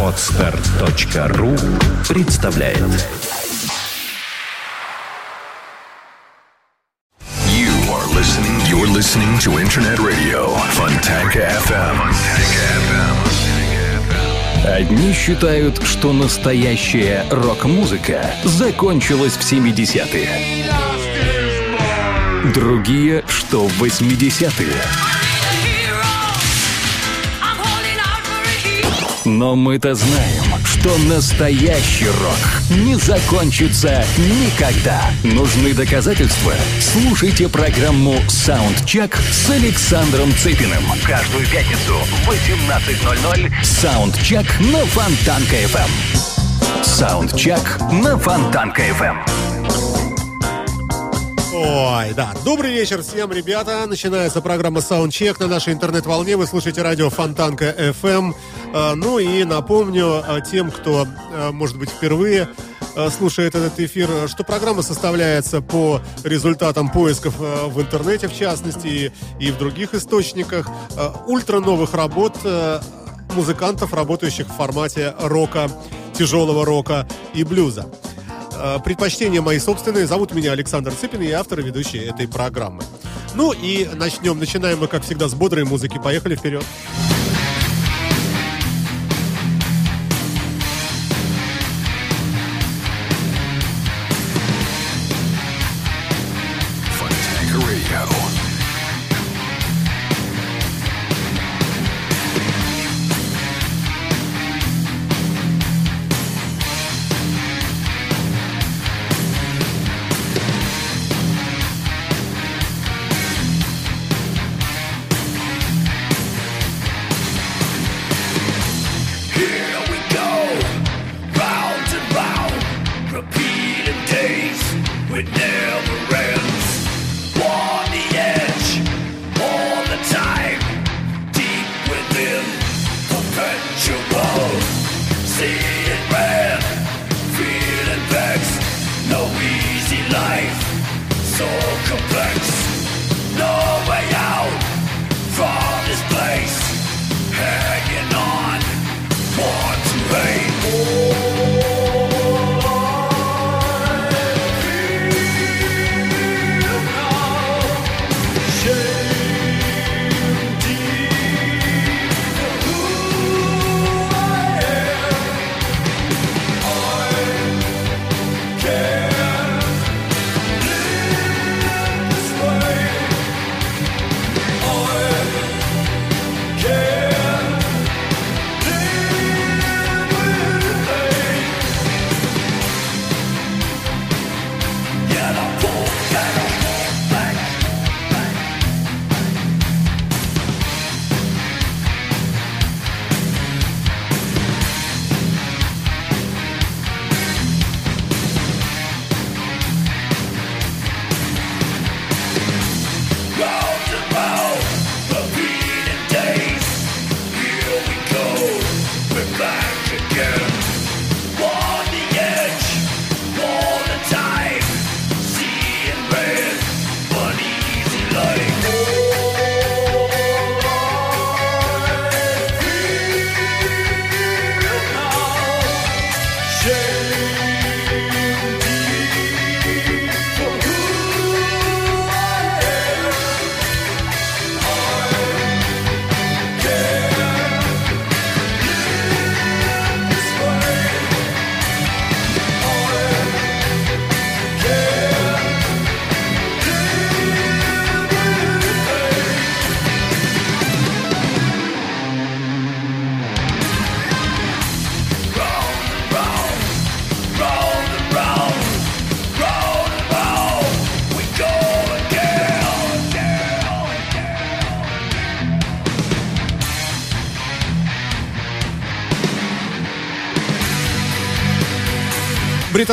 Отстар.ру представляет You are listening. You're listening to Internet Radio Fontanka FM. Одни считают, что настоящая рок-музыка закончилась в 70-е. Другие, что в 80-е. Но мы-то знаем, что настоящий рок не закончится никогда. Нужны доказательства? Слушайте программу «Soundcheck» с Александром Цыпиным. Каждую пятницу в 18.00 «Soundcheck» на Фонтанка FM. «Soundcheck» на Фонтанка FM. Ой, да. Добрый вечер всем, ребята. Начинается программа Soundcheck на нашей интернет-волне. Вы слушаете радио Фонтанка FM. А, Ну и напомню а, тем, кто, а, может быть, впервые слушает этот эфир, что программа составляется по результатам поисков в интернете, в частности, и, в других источниках, ультра новых работ музыкантов, работающих в формате рока, тяжелого рока и блюза. Э, Предпочтения мои собственные. Зовут меня Александр Цыпин, я автор и ведущий этой программы. Ну и начнем. Начинаем мы, как всегда, с бодрой музыки. Поехали вперед. Fontanka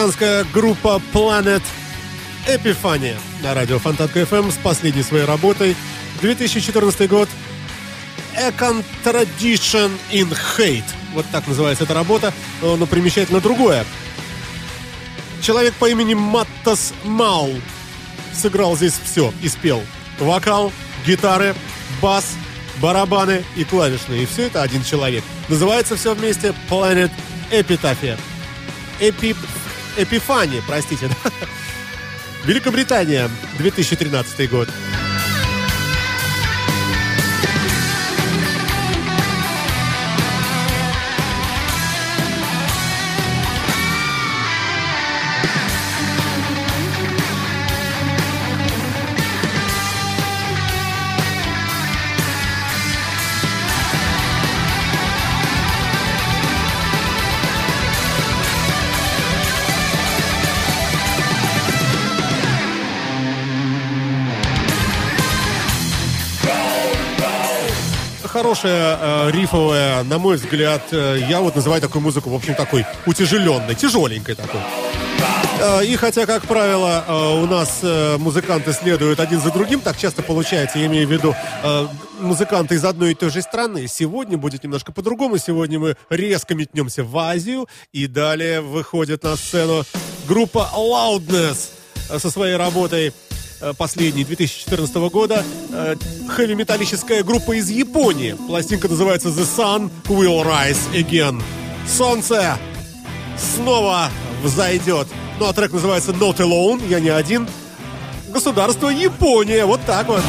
Британская группа Planet Эпифания на радио Фонтанка FM с последней своей работой. 2014 год. A Contradiction in Hate. Вот так называется эта работа, но примечательно другое. Человек по имени Маттас Мау сыграл здесь все и спел. Вокал, гитары, бас, барабаны и клавишные. И все это один человек. Называется все вместе Planet Epitaphy. Эпи... Эпифания, простите. Великобритания, 2013 год. Хорошая, э, рифовая, на мой взгляд, э, я вот называю такую музыку, в общем, такой утяжеленной, тяжеленькой такой. Э, и хотя, как правило, э, у нас э, музыканты следуют один за другим, так часто получается, я имею в виду музыканты из одной и той же страны. Сегодня будет немножко по-другому. Сегодня мы резко метнемся в Азию, и далее выходит на сцену группа Loudness со своей работой последний, 2014 года, э, хэви-металлическая группа из Японии. Пластинка называется The Sun Will Rise Again. Солнце снова взойдет. Ну, а трек называется Not Alone, я не один. Государство Япония, вот так вот.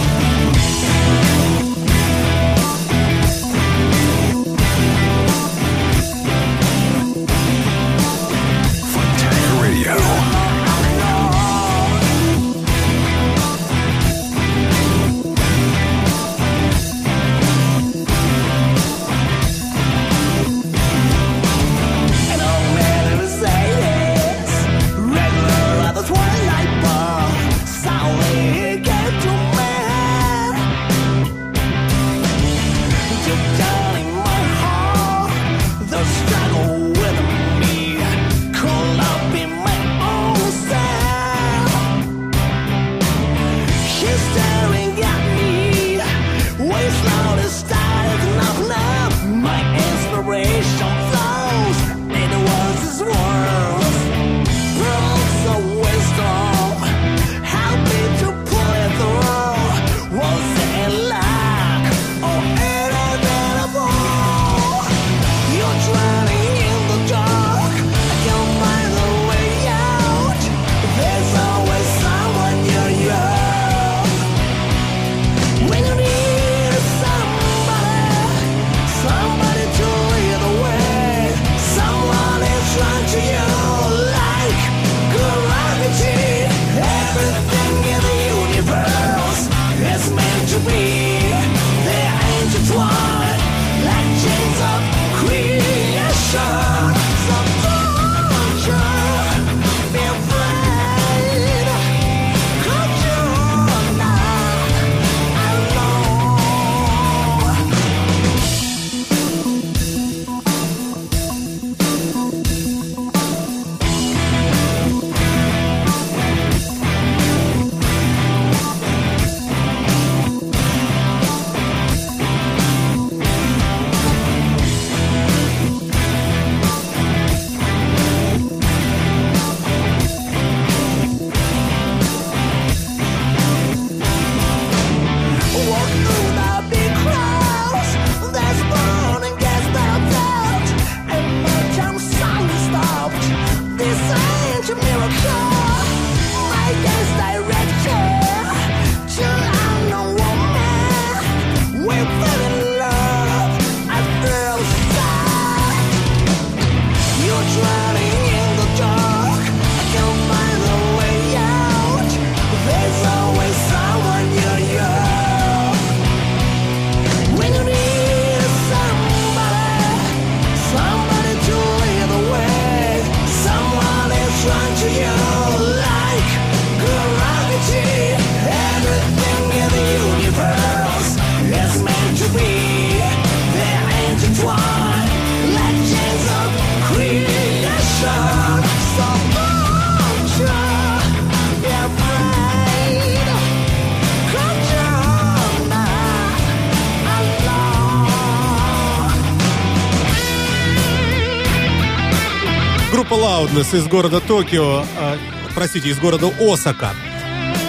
Из города Токио, э, простите, из города Осака.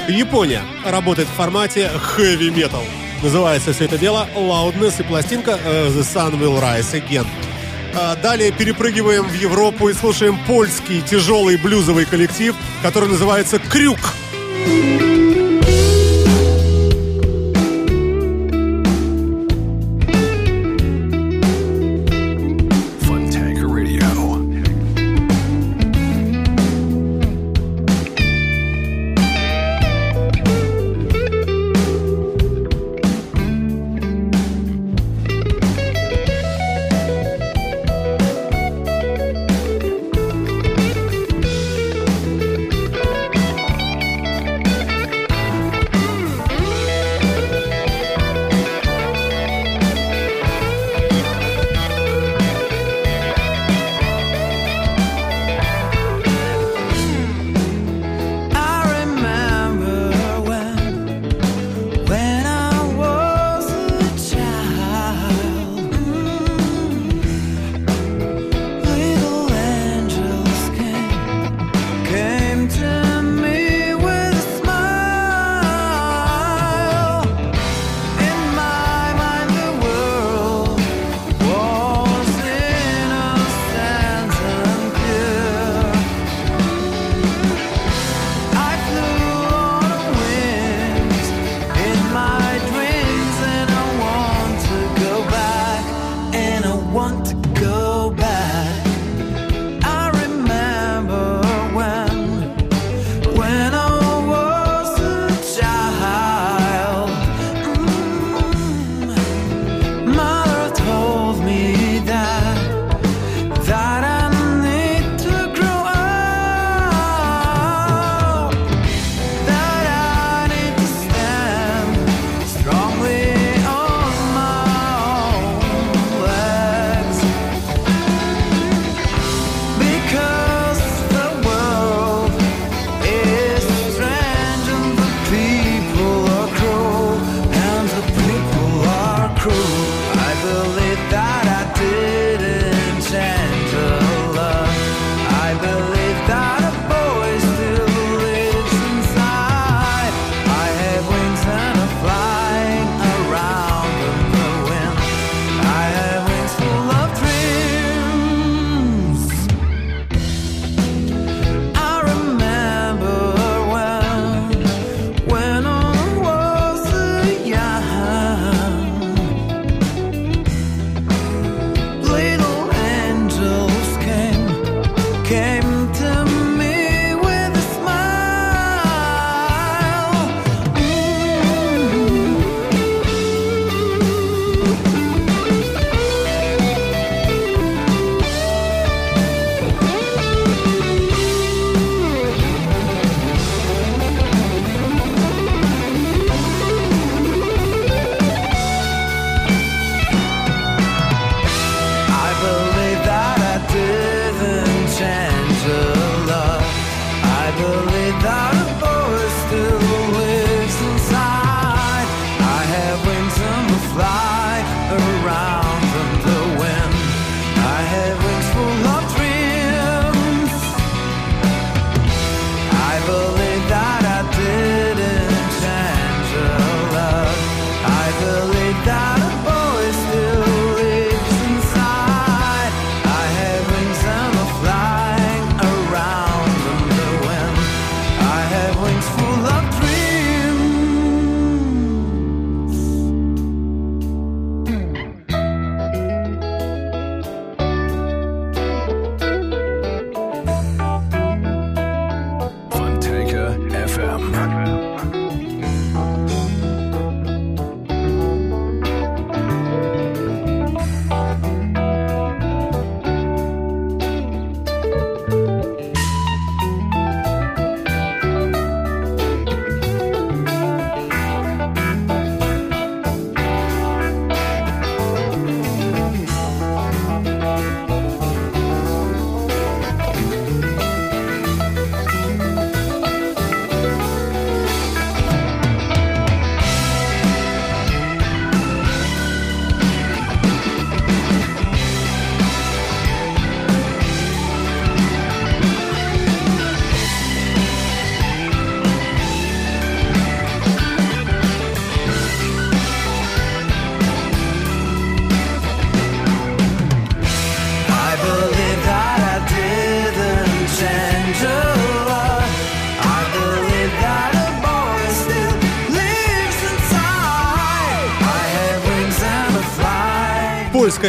Япония работает в формате heavy metal. Называется все это дело Loudness и пластинка э, The Sun Will Rise Again. А, далее перепрыгиваем в Европу и слушаем польский тяжелый блюзовый коллектив, который называется. Крюк.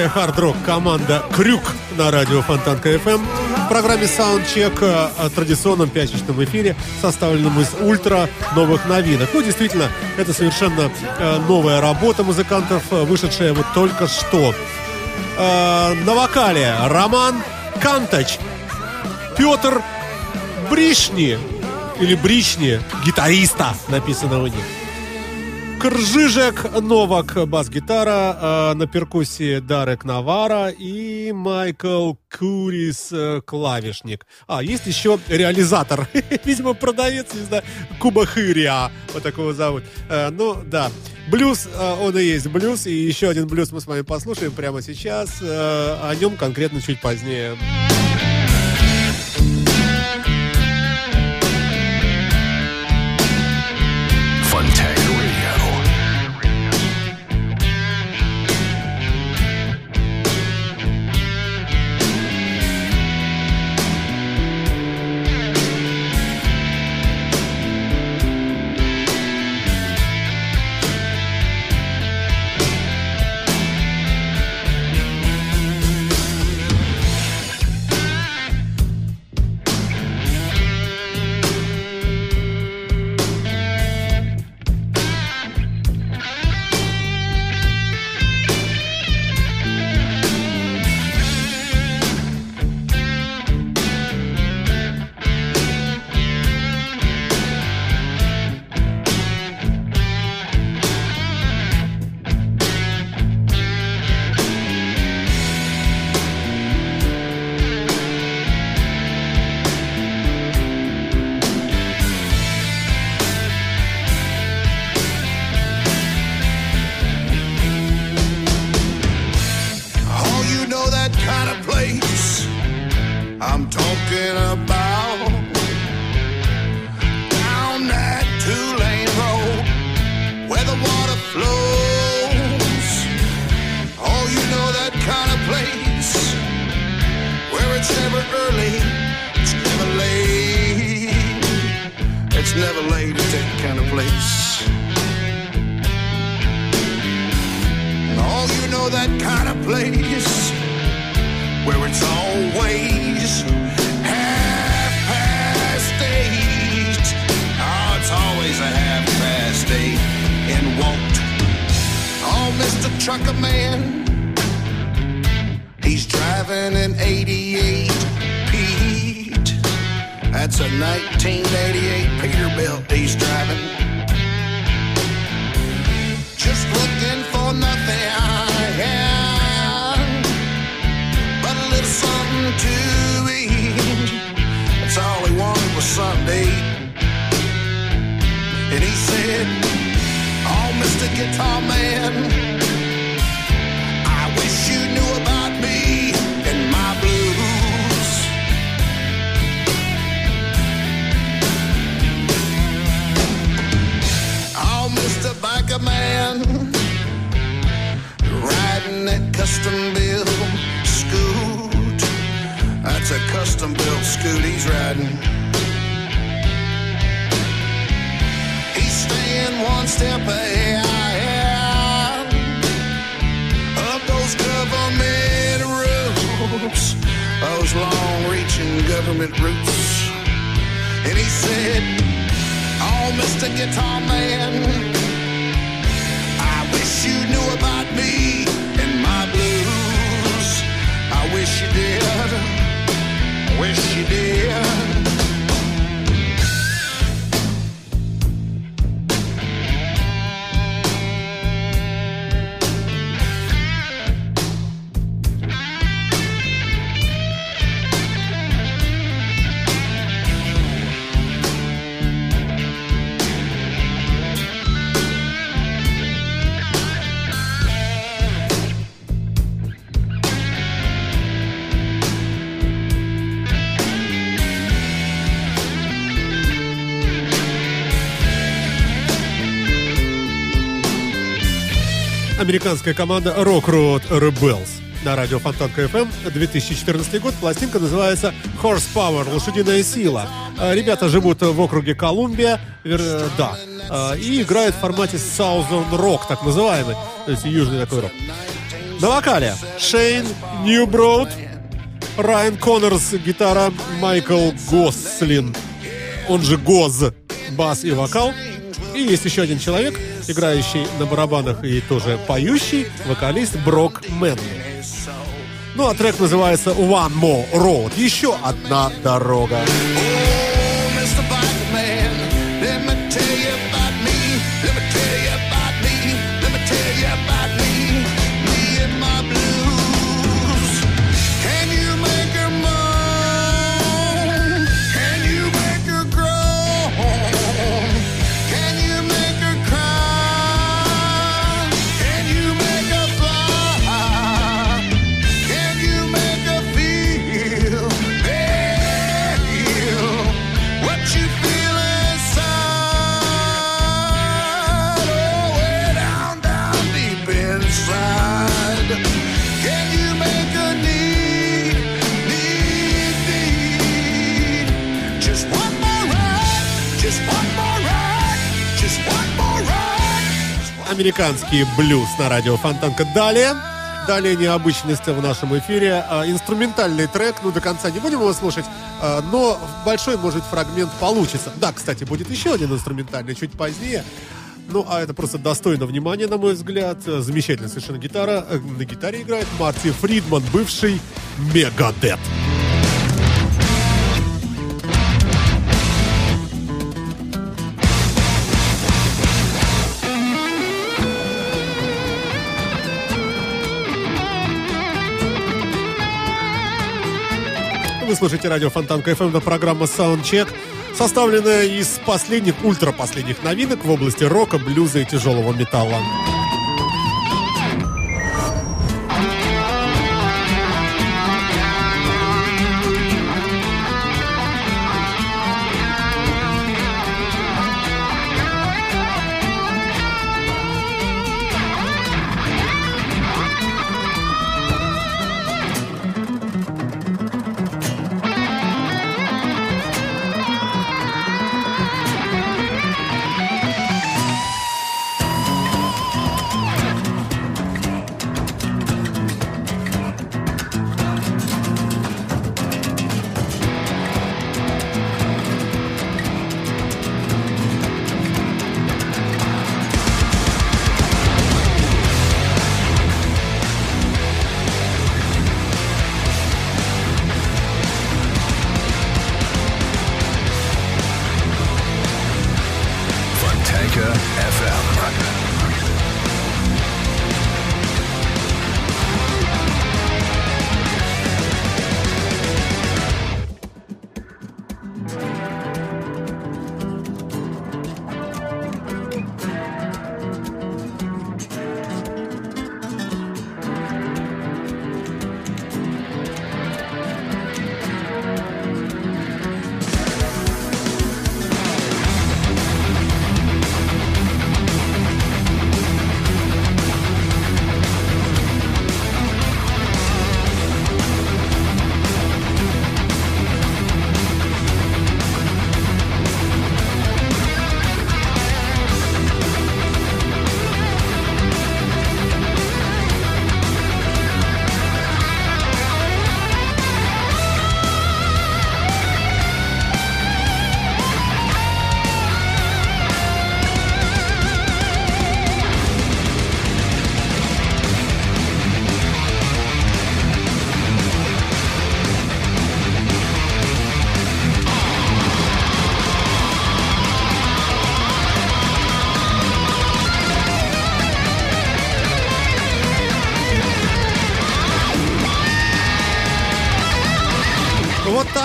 Польская хард-рок команда Kruk на радио Фонтанка FM. В программе Soundcheck о э, традиционном пятничном эфире, составленном из ультра новых новинок. Ну, действительно, это совершенно э, новая работа музыкантов, э, вышедшая вот только что. На вокале Роман Кантач, Петр Бришни, или Брични, гитариста написано у них. Кржижек Новак бас-гитара, э, на перкуссии Дарек Навара и Майкл Курис э, клавишник. А, есть еще реализатор, видимо, продавец, не знаю, Кубахырия, вот такого зовут. Э, ну, да, блюз, э, он и есть блюз, и еще один блюз мы с вами послушаем прямо сейчас, э, о нем конкретно чуть позднее. custom built scoot he's riding. He's staying one step ahead of those government rules, those long reaching government roots. And he said, Oh, Mr. Guitar Man, I wish you knew about me and my blues. I wish you did. Wish you did. Американская команда Rock Road Rebels на радио Фонтанка FM 2014 год. Пластинка называется Horsepower, лошадиная сила. А, ребята живут в округе Колумбия, вер, да, а, и играют в формате Southern Rock, так называемый, то есть южный такой рок. На вокале Шейн Ньюброуд, Райан Коннорс, гитара, Майкл Гослин, он же Гоз, бас и вокал. И есть еще один человек, играющий на барабанах и тоже поющий, вокалист Брок Мэнли. Ну а трек называется One More Road. Еще одна дорога. Американский блюз на радио Фонтанка. Далее, далее необычность в нашем эфире. А, инструментальный трек, ну до конца не будем его слушать, а, но большой, может, фрагмент получится. Да, кстати, будет еще один инструментальный чуть позднее. Ну, а это просто достойно внимания, на мой взгляд. Замечательная совершенно гитара. Э, на гитаре играет Марти Фридман, бывший Мегадет. Вы слушаете радио Фонтан КФМ, это программа Soundcheck, составленная из последних, ультра последних новинок в области рока, блюза и тяжелого металла.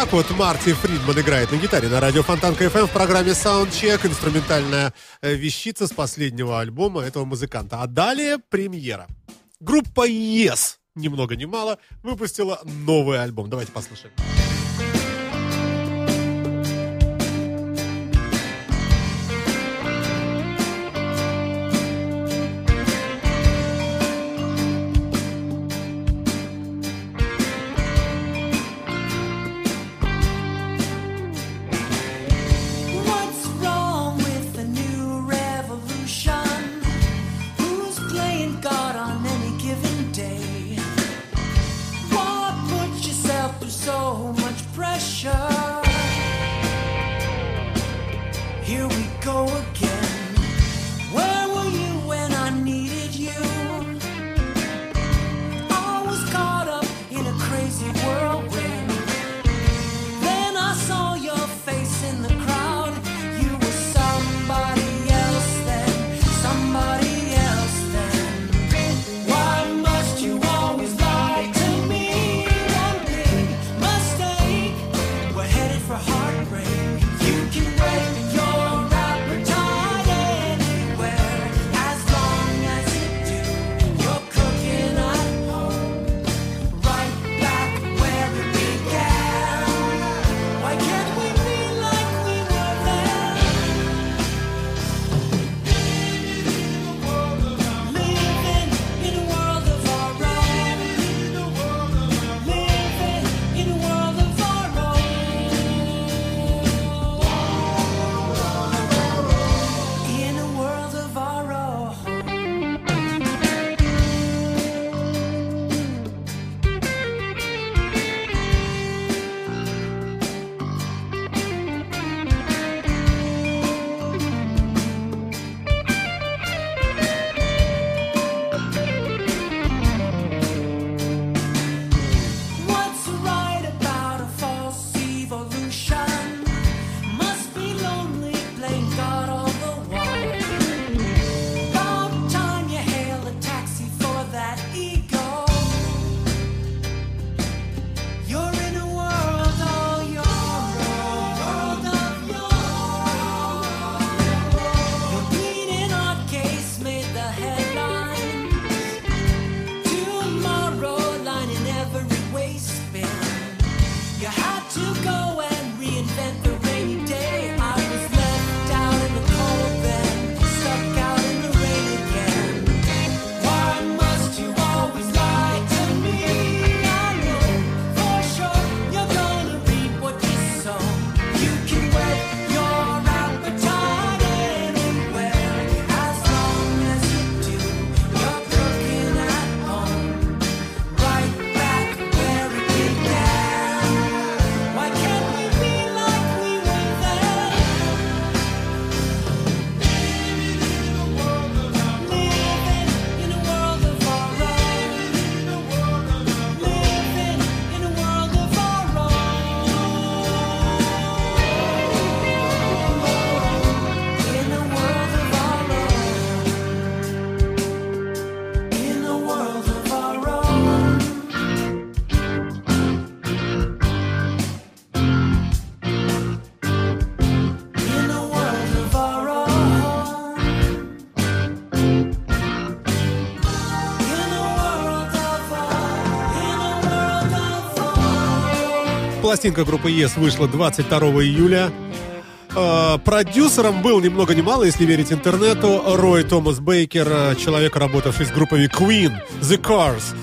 Так вот Марти Фридман играет на гитаре на радио Фонтанка FM в программе Soundcheck, инструментальная э, вещица с последнего альбома этого музыканта. А далее премьера. Группа Yes, ни много ни мало, выпустила новый альбом. Давайте послушаем. Пластинка группы Yes вышла 22 июля. Э, продюсером был ни много ни мало, если верить интернету, Рой Томас Бейкер, э, человек, работавший с группами Queen, The Cars,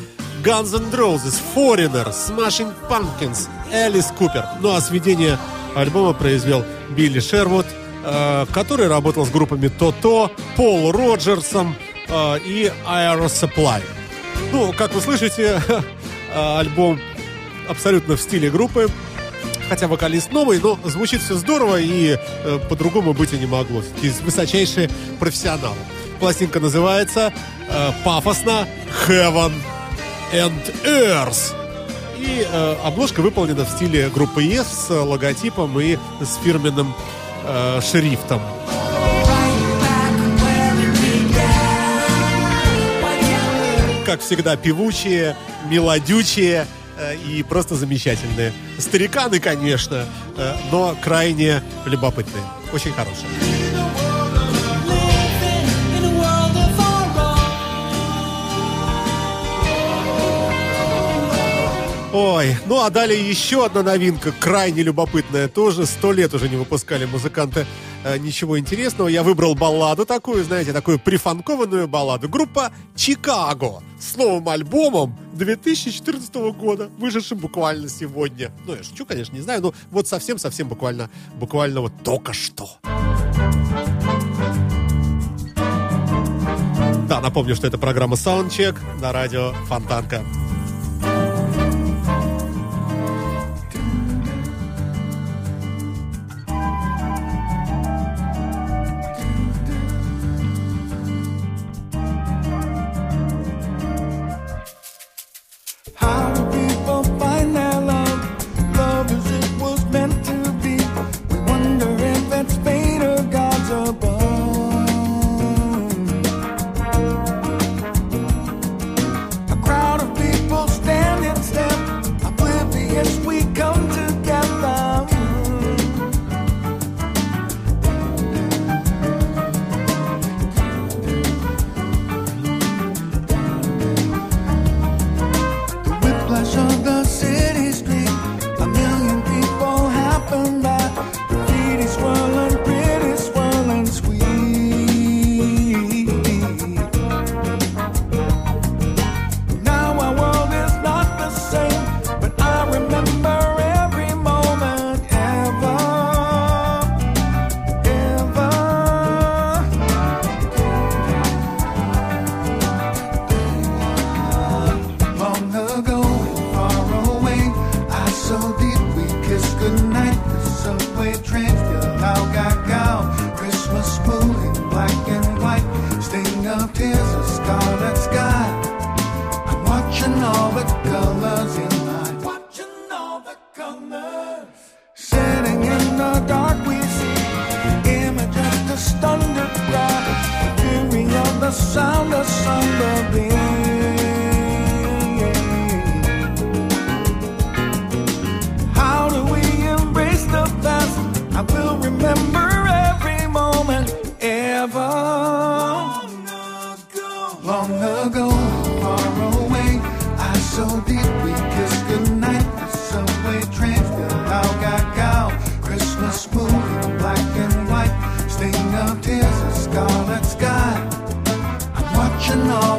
Guns N' Roses, Foreigner, Smashing Pumpkins, Элис Купер. Ну а сведение альбома произвел Билли Шервуд, э, который работал с группами То-То, Пол Роджерсом и Aero Supply. Ну, как вы слышите, альбом абсолютно в стиле группы. Хотя вокалист новый, но звучит все здорово и э, по-другому быть и не могло. Из высочайшие профессионалы. Пластинка называется э, пафосно Heaven and Earth. И э, обложка выполнена в стиле группы Yes с логотипом и с фирменным э, шрифтом. Как всегда, певучие, мелодючие, и просто замечательные. Стариканы, конечно, э, но крайне любопытные. Очень хорошие. Ой, ну а далее еще одна новинка, крайне любопытная тоже. Сто лет уже не выпускали музыканты э, ничего интересного. Я выбрал балладу такую, знаете, такую прифанкованную балладу. Группа «Чикаго» с новым альбомом 2014 года, вышедшим буквально сегодня. Ну, я шучу, конечно, не знаю, но вот совсем-совсем буквально, буквально вот только что. Да, напомню, что это программа Soundcheck на радио Фонтанка.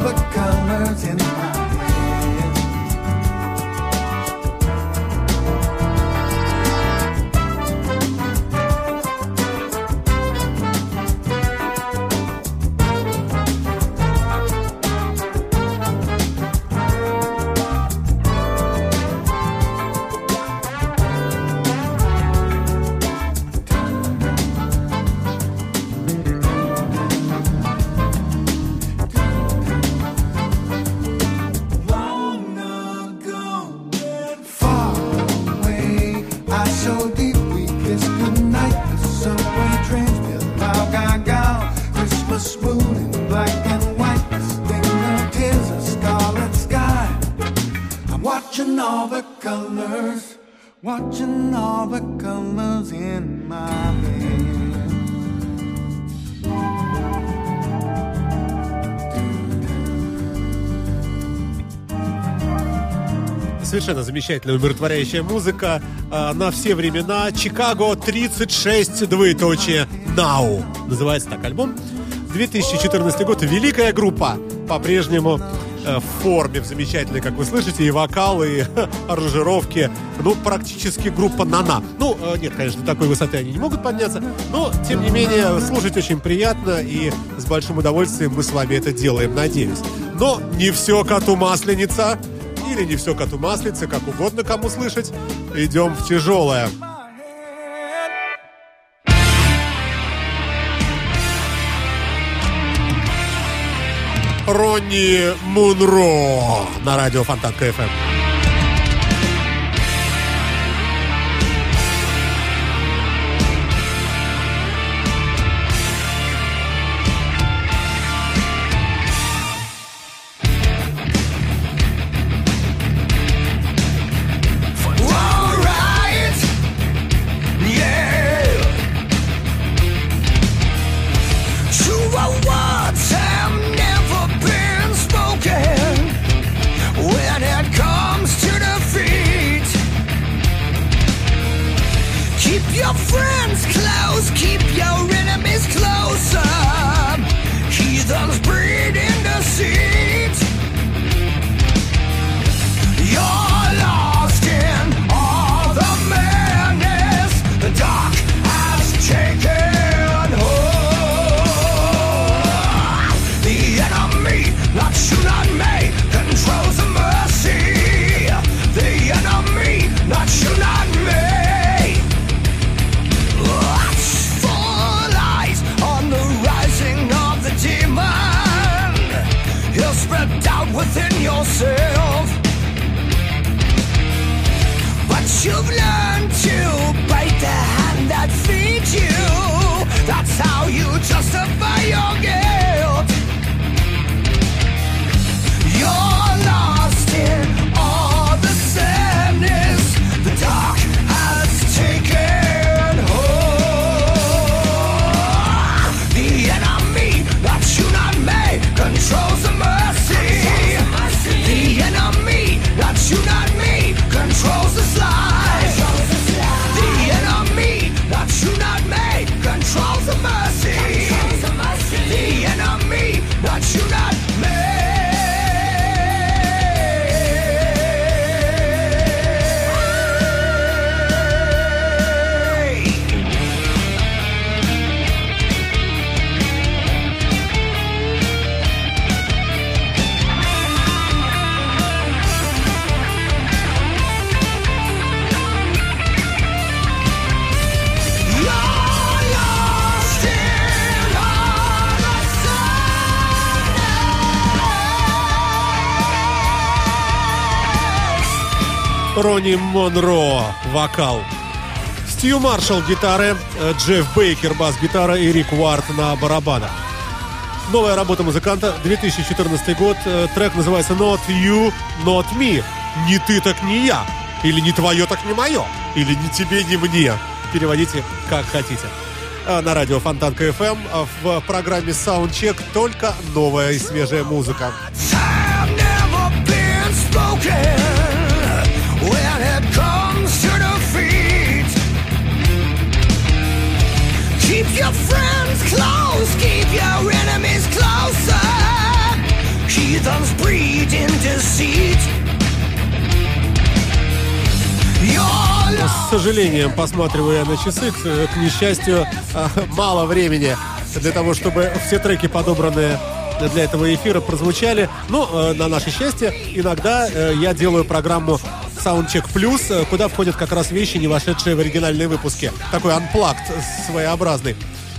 overcome. Замечательная, умиротворяющая музыка э, на все времена. Чикаго 36, двоеточие, Now. Называется так альбом. 2014 год. Великая группа. По-прежнему э, в форме, в замечательной, как вы слышите, и вокал, и аранжировки. Ну, практически группа Нана. Ну, э, нет, конечно, до такой высоты они не могут подняться, но, тем не менее, слушать очень приятно, и с большим удовольствием мы с вами это делаем, надеюсь. Но не все коту масленица, или не все коту маслица, как угодно кому слышать. Идем в тяжелое. Ронни Мунро на радио Фонтанка ФМ. Ронни Монро, вокал. Стью Маршалл, гитары, э, Джефф Бейкер, бас-гитара и Рик Уарт на барабанах. Новая работа музыканта, 2014 год. Э, трек называется Not You, Not Me. Не ты, так не я. Или не твое, так не мое. Или не тебе, не мне. Переводите как хотите. Э, на радио Фонтанка FM в программе Soundcheck только новая и свежая музыка. Breed in deceit. С сожалением, посматривая на часы, к, к несчастью, а, мало времени для того, чтобы все треки, подобранные для этого эфира, прозвучали. Но, э, на наше счастье, иногда э, я делаю программу Soundcheck Plus, э, куда входят как раз вещи, не вошедшие в оригинальные выпуски. Такой unplugged своеобразный.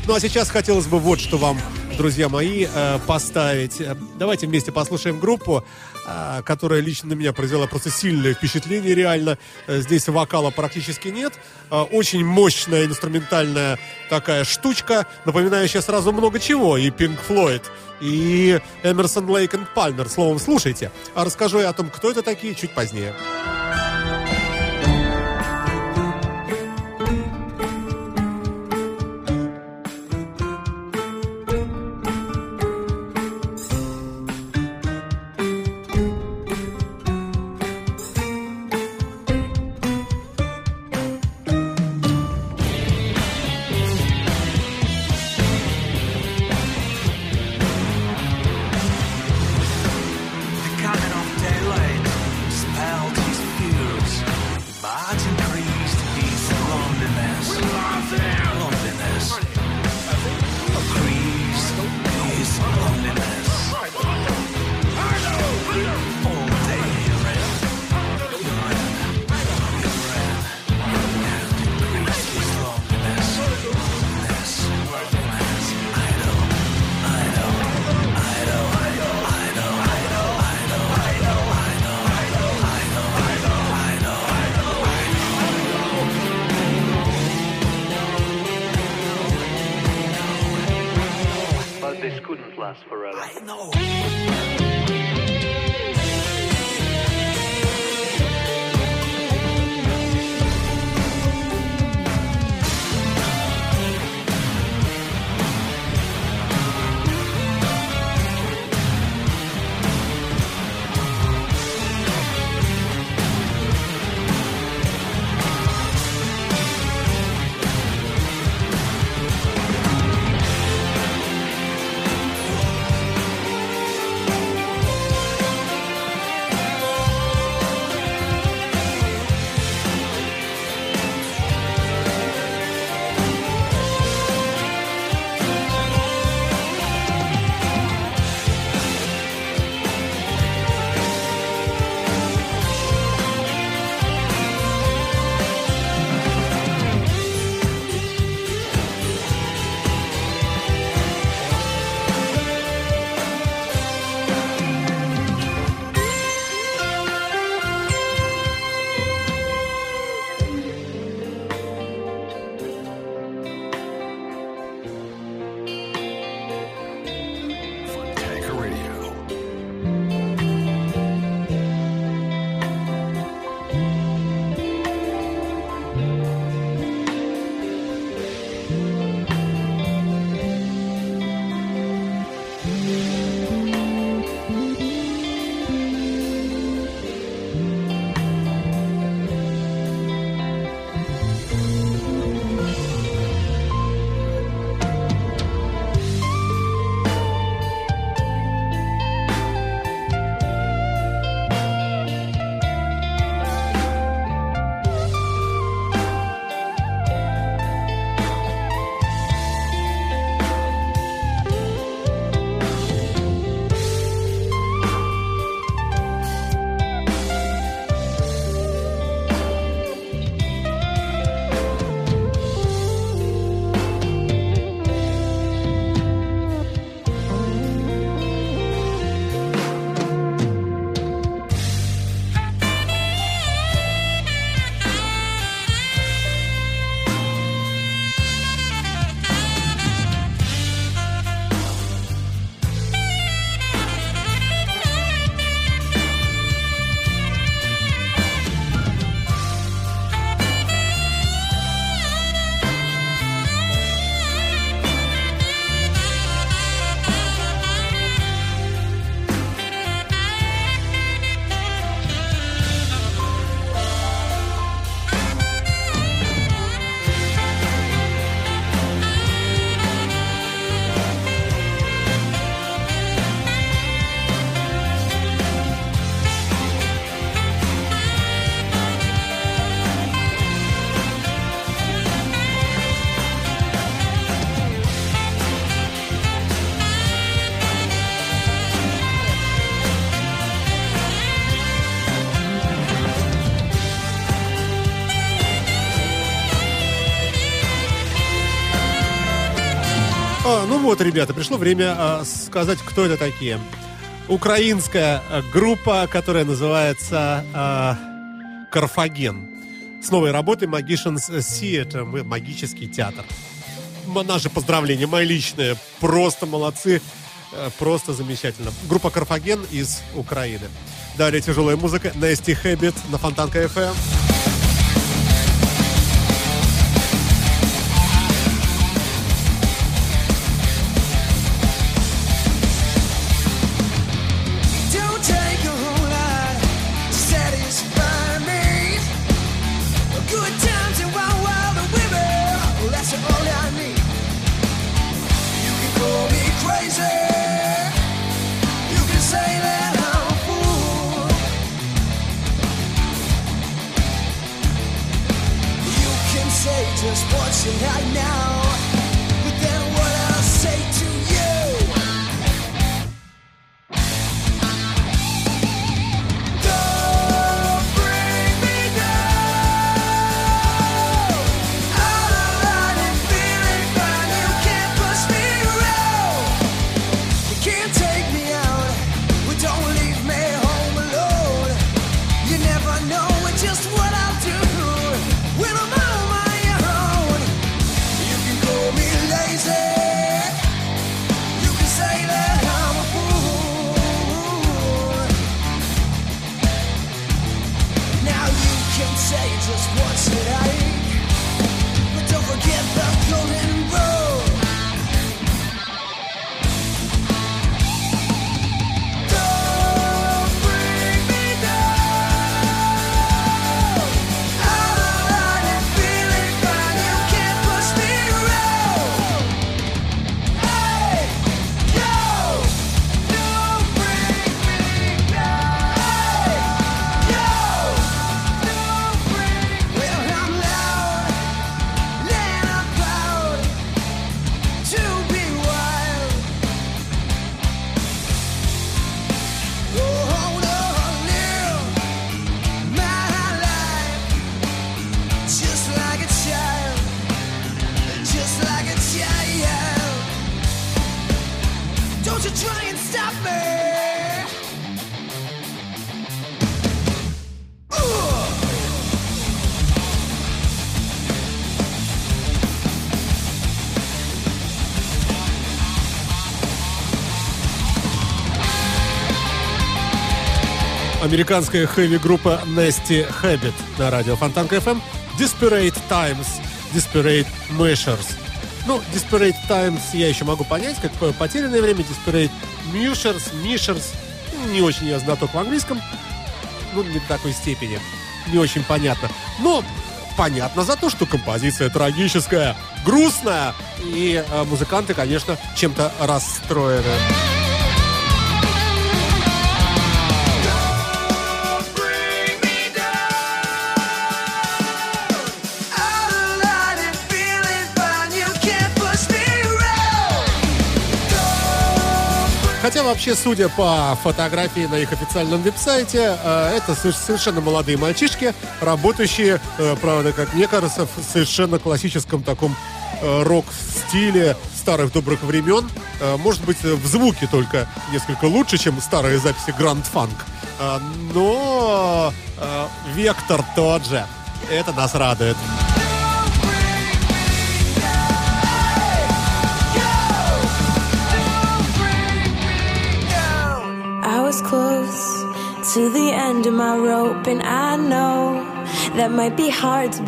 Ну а сейчас хотелось бы вот что вам, друзья мои, э, поставить. Давайте вместе послушаем группу, э, которая лично на меня произвела просто сильное впечатление, реально. Здесь вокала практически нет. Очень мощная инструментальная такая штучка, напоминающая сразу много чего. И Pink Floyd, и Эмерсон Лейк и Пальмер. Словом, слушайте. А расскажу я о том, кто это такие, чуть позднее. Last forever. I know. А, ну вот, ребята, пришло время а, сказать, кто это такие. Украинская а, группа, которая называется Карфаген. С новой работой Magicians Theater, мы- магический театр. Наши поздравления, мои личные. Просто молодцы, э, просто замечательно. Группа Карфаген из Украины. Далее тяжелая музыка. Nasty Habit на Фонтанка FM. Американская хэви-группа Nasty Habit на радио Фонтанка FM. Desperate Times, Desperate Measures. Ну, Desperate Times я еще могу понять, как по- потерянное время. Desperate Measures, Measures. Не очень я знаток в английском. Ну, не в такой степени. Не очень понятно. Но понятно за то, что композиция трагическая, грустная. И э, музыканты, конечно, чем-то расстроены. Хотя вообще, судя по фотографии на их официальном веб-сайте, э, это со- совершенно молодые мальчишки, работающие, э, правда, как мне кажется, в совершенно классическом таком э, рок-стиле старых добрых времен. Может быть, в звуке только несколько лучше, чем старые записи Grand Funk. Но вектор тот же. Это нас радует.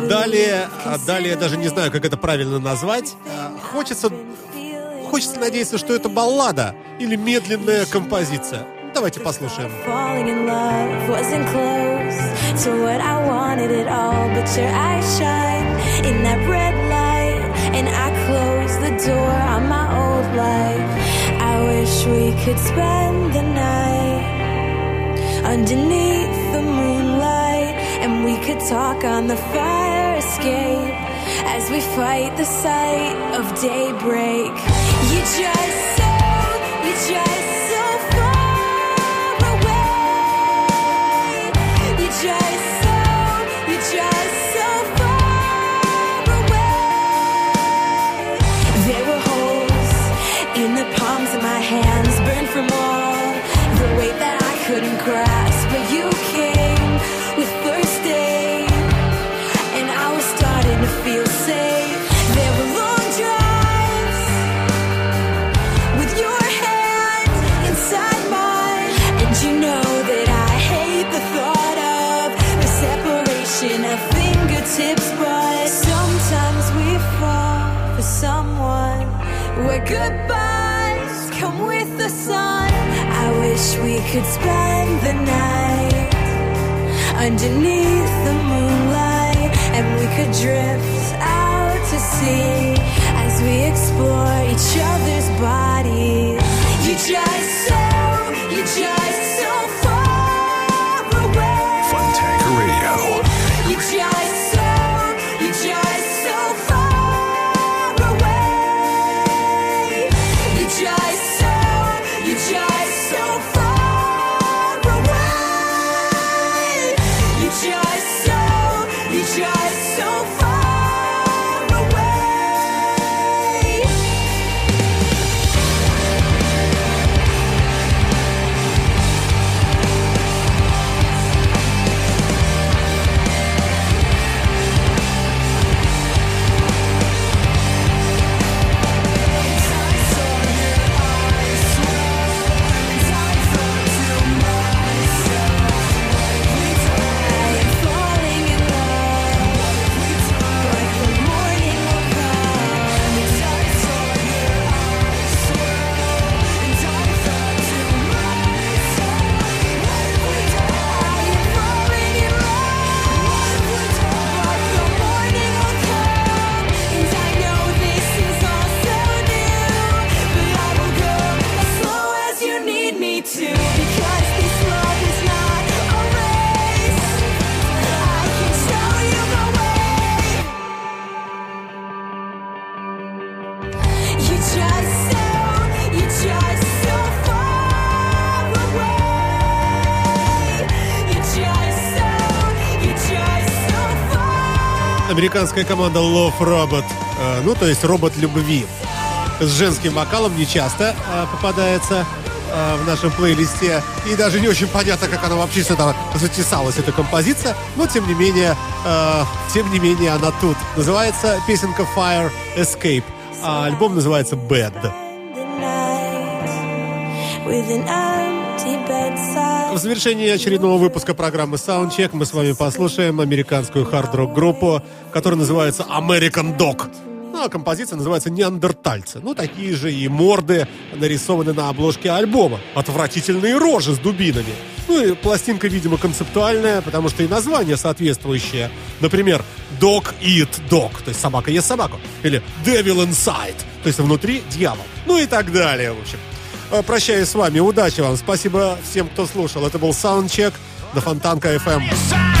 Далее, а, далее даже не знаю, как это правильно назвать. А, Хочется, хочется надеяться, что это баллада или медленная композиция. Давайте послушаем. And I close the door on my old life. I wish we could spend the night underneath the moonlight, and we could talk on the fire escape as we fight the sight of daybreak. You just so, you just could spend the night underneath the moonlight and we could drift out to sea as we explore each other's bodies. You just so, you just американская команда Love Robot, э, ну, то есть робот любви. С женским вокалом не часто э, попадается э, в нашем плейлисте. И даже не очень понятно, как она вообще сюда затесалась, эта композиция. Но, тем не менее, тем не менее, она тут. Называется песенка Fire Escape. А альбом называется Bad. with an bedside. В завершении очередного выпуска программы Soundcheck мы с вами послушаем американскую хард-рок группу, которая называется American Dog. Ну, а композиция называется «Неандертальцы». Ну, такие же и морды нарисованы на обложке альбома. Отвратительные рожи с дубинами. Ну, и пластинка, видимо, концептуальная, потому что и название соответствующее. Например, «Dog Eat Dog», то есть «Собака ест собаку». Или «Devil Inside», то есть «Внутри дьявол». Ну и так далее, в общем. Э, Прощаюсь с вами. Удачи вам. Спасибо всем, кто слушал. Это был Soundcheck на Фонтанка FM.